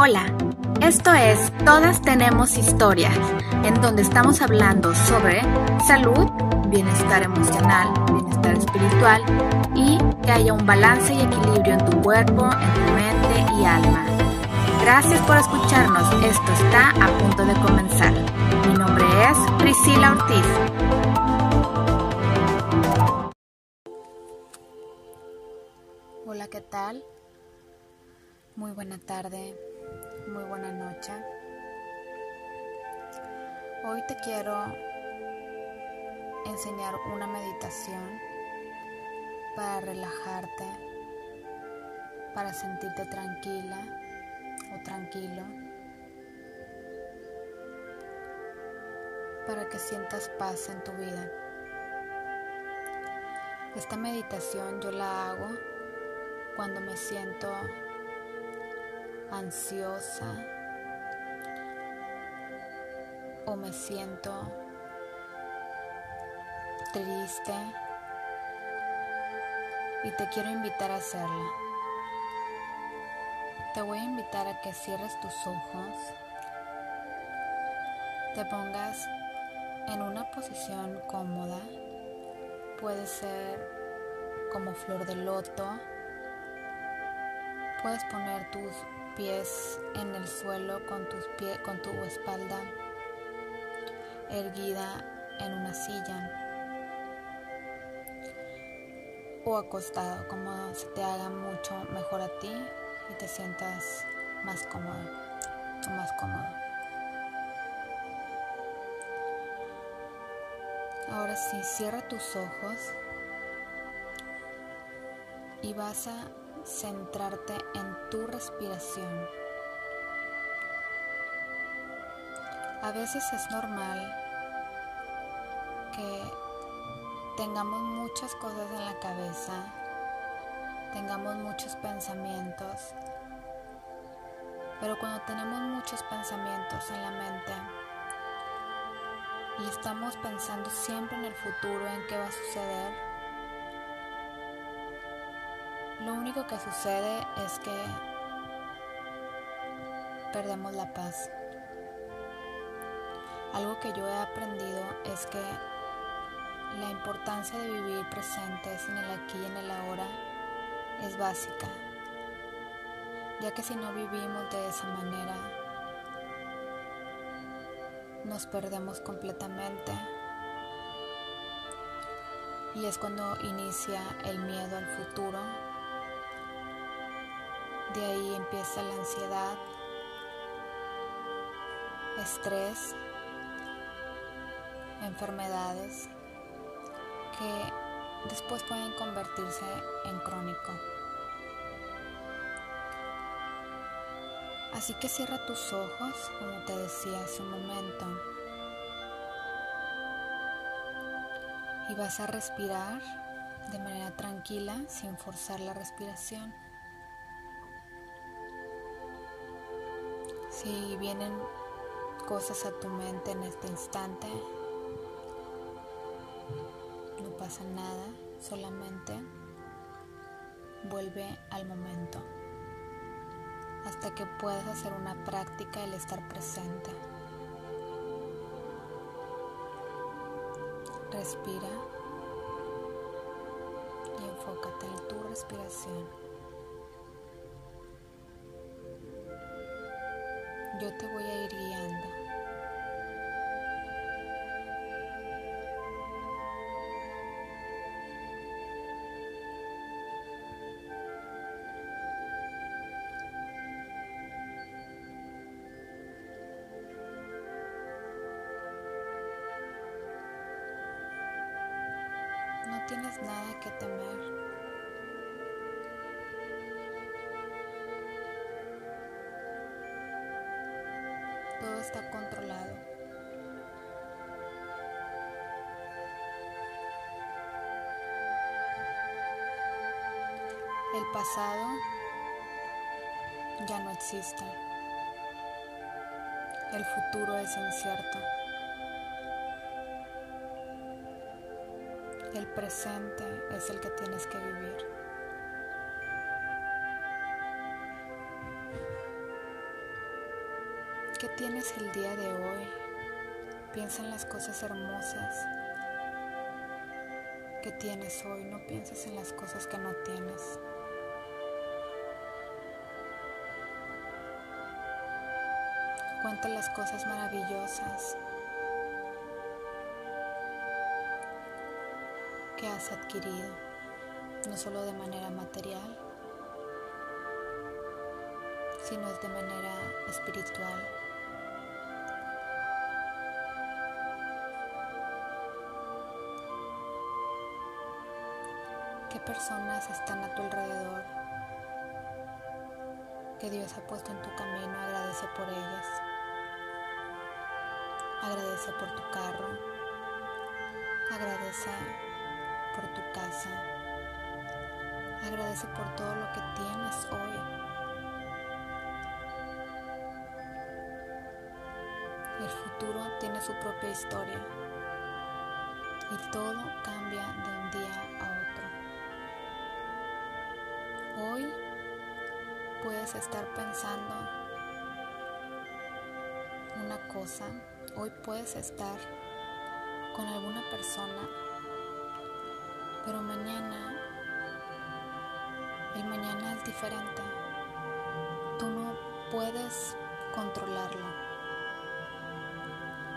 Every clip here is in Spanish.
Hola, esto es Todas tenemos historias, en donde estamos hablando sobre salud, bienestar emocional, bienestar espiritual y que haya un balance y equilibrio en tu cuerpo, en tu mente y alma. Gracias por escucharnos, esto está a punto de comenzar. Mi nombre es Priscila Ortiz. Hola, ¿qué tal? Muy buena tarde, muy buena noche. Hoy te quiero enseñar una meditación para relajarte, para sentirte tranquila o tranquilo, para que sientas paz en tu vida. Esta meditación yo la hago cuando me siento ansiosa o me siento triste y te quiero invitar a hacerla. Te voy a invitar a que cierres tus ojos, te pongas en una posición cómoda, puede ser como flor de loto, puedes poner tus pies en el suelo con, tus pie, con tu espalda erguida en una silla o acostado, como se te haga mucho mejor a ti y te sientas más cómodo o más cómodo. Ahora sí, cierra tus ojos y vas a centrarte en tu respiración. A veces es normal que tengamos muchas cosas en la cabeza, tengamos muchos pensamientos, pero cuando tenemos muchos pensamientos en la mente y estamos pensando siempre en el futuro, en qué va a suceder, lo único que sucede es que perdemos la paz. Algo que yo he aprendido es que la importancia de vivir presentes en el aquí y en el ahora es básica, ya que si no vivimos de esa manera, nos perdemos completamente. Y es cuando inicia el miedo al futuro de ahí empieza la ansiedad, estrés, enfermedades que después pueden convertirse en crónico. Así que cierra tus ojos, como te decía hace un momento, y vas a respirar de manera tranquila sin forzar la respiración. Si vienen cosas a tu mente en este instante, no pasa nada, solamente vuelve al momento hasta que puedas hacer una práctica el estar presente. Respira y enfócate en tu respiración. Yo te voy a ir guiando. No tienes nada que temer. Todo está controlado. El pasado ya no existe. El futuro es incierto. El presente es el que tienes que vivir. ¿Qué tienes el día de hoy? Piensa en las cosas hermosas que tienes hoy, no pienses en las cosas que no tienes. Cuenta las cosas maravillosas que has adquirido, no solo de manera material, sino de manera espiritual. ¿Qué personas están a tu alrededor que Dios ha puesto en tu camino? Agradece por ellas. Agradece por tu carro. Agradece por tu casa. Agradece por todo lo que tienes hoy. El futuro tiene su propia historia y todo cambia de un día estar pensando una cosa, hoy puedes estar con alguna persona pero mañana, el mañana es diferente. Tú no puedes controlarlo.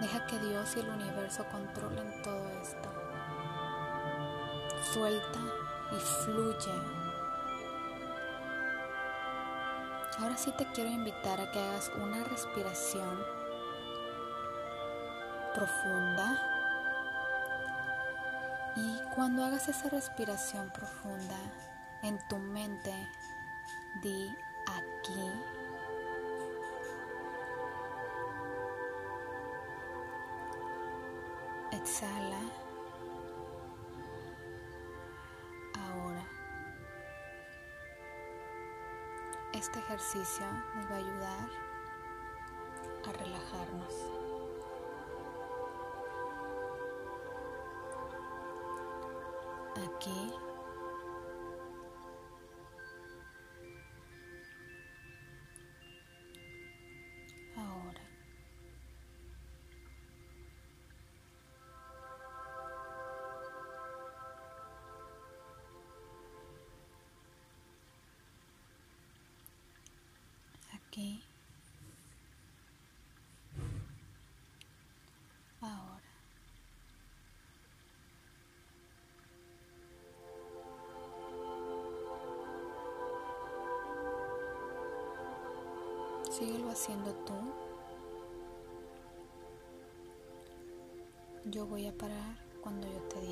Deja que Dios y el universo controlen todo esto. Suelta y fluye. Ahora sí te quiero invitar a que hagas una respiración profunda y cuando hagas esa respiración profunda en tu mente, di aquí. Exhala. Este ejercicio nos va a ayudar a relajarnos. aquí. Aquí. Síguelo haciendo tú. Yo voy a parar cuando yo te diga.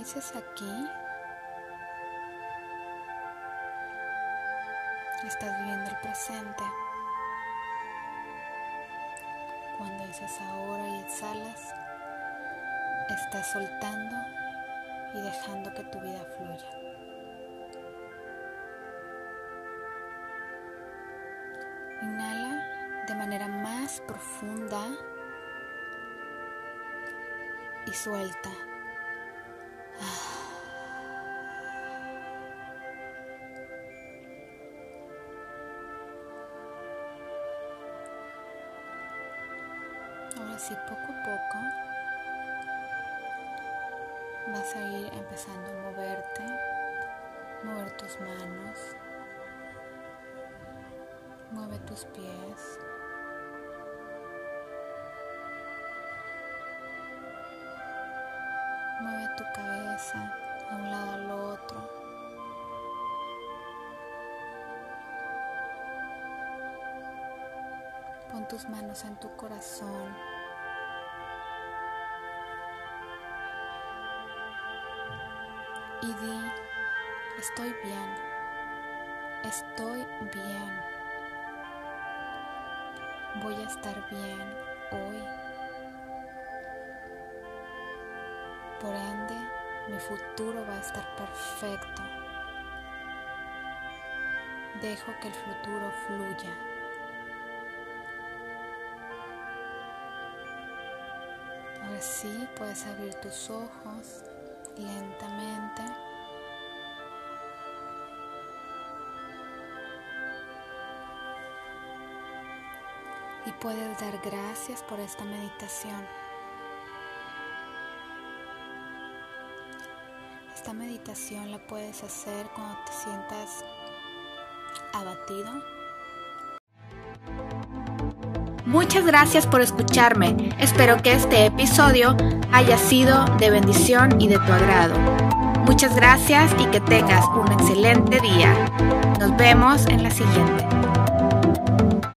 Dices aquí, estás viviendo el presente. Cuando dices ahora y exhalas, estás soltando y dejando que tu vida fluya. Inhala de manera más profunda y suelta. Ahora sí, poco a poco vas a ir empezando a moverte, mover tus manos, mueve tus pies. Mueve tu cabeza a un lado al otro. tus manos en tu corazón. Estoy bien, estoy bien, voy a estar bien hoy. Por ende, mi futuro va a estar perfecto. Dejo que el futuro fluya. Ahora sí puedes abrir tus ojos lentamente. Puedes dar gracias por esta meditación. Esta meditación la puedes hacer cuando te sientas abatido. Muchas gracias por escucharme. Espero que este episodio haya sido de bendición y de tu agrado. Muchas gracias y que tengas un excelente día. Nos vemos en la siguiente.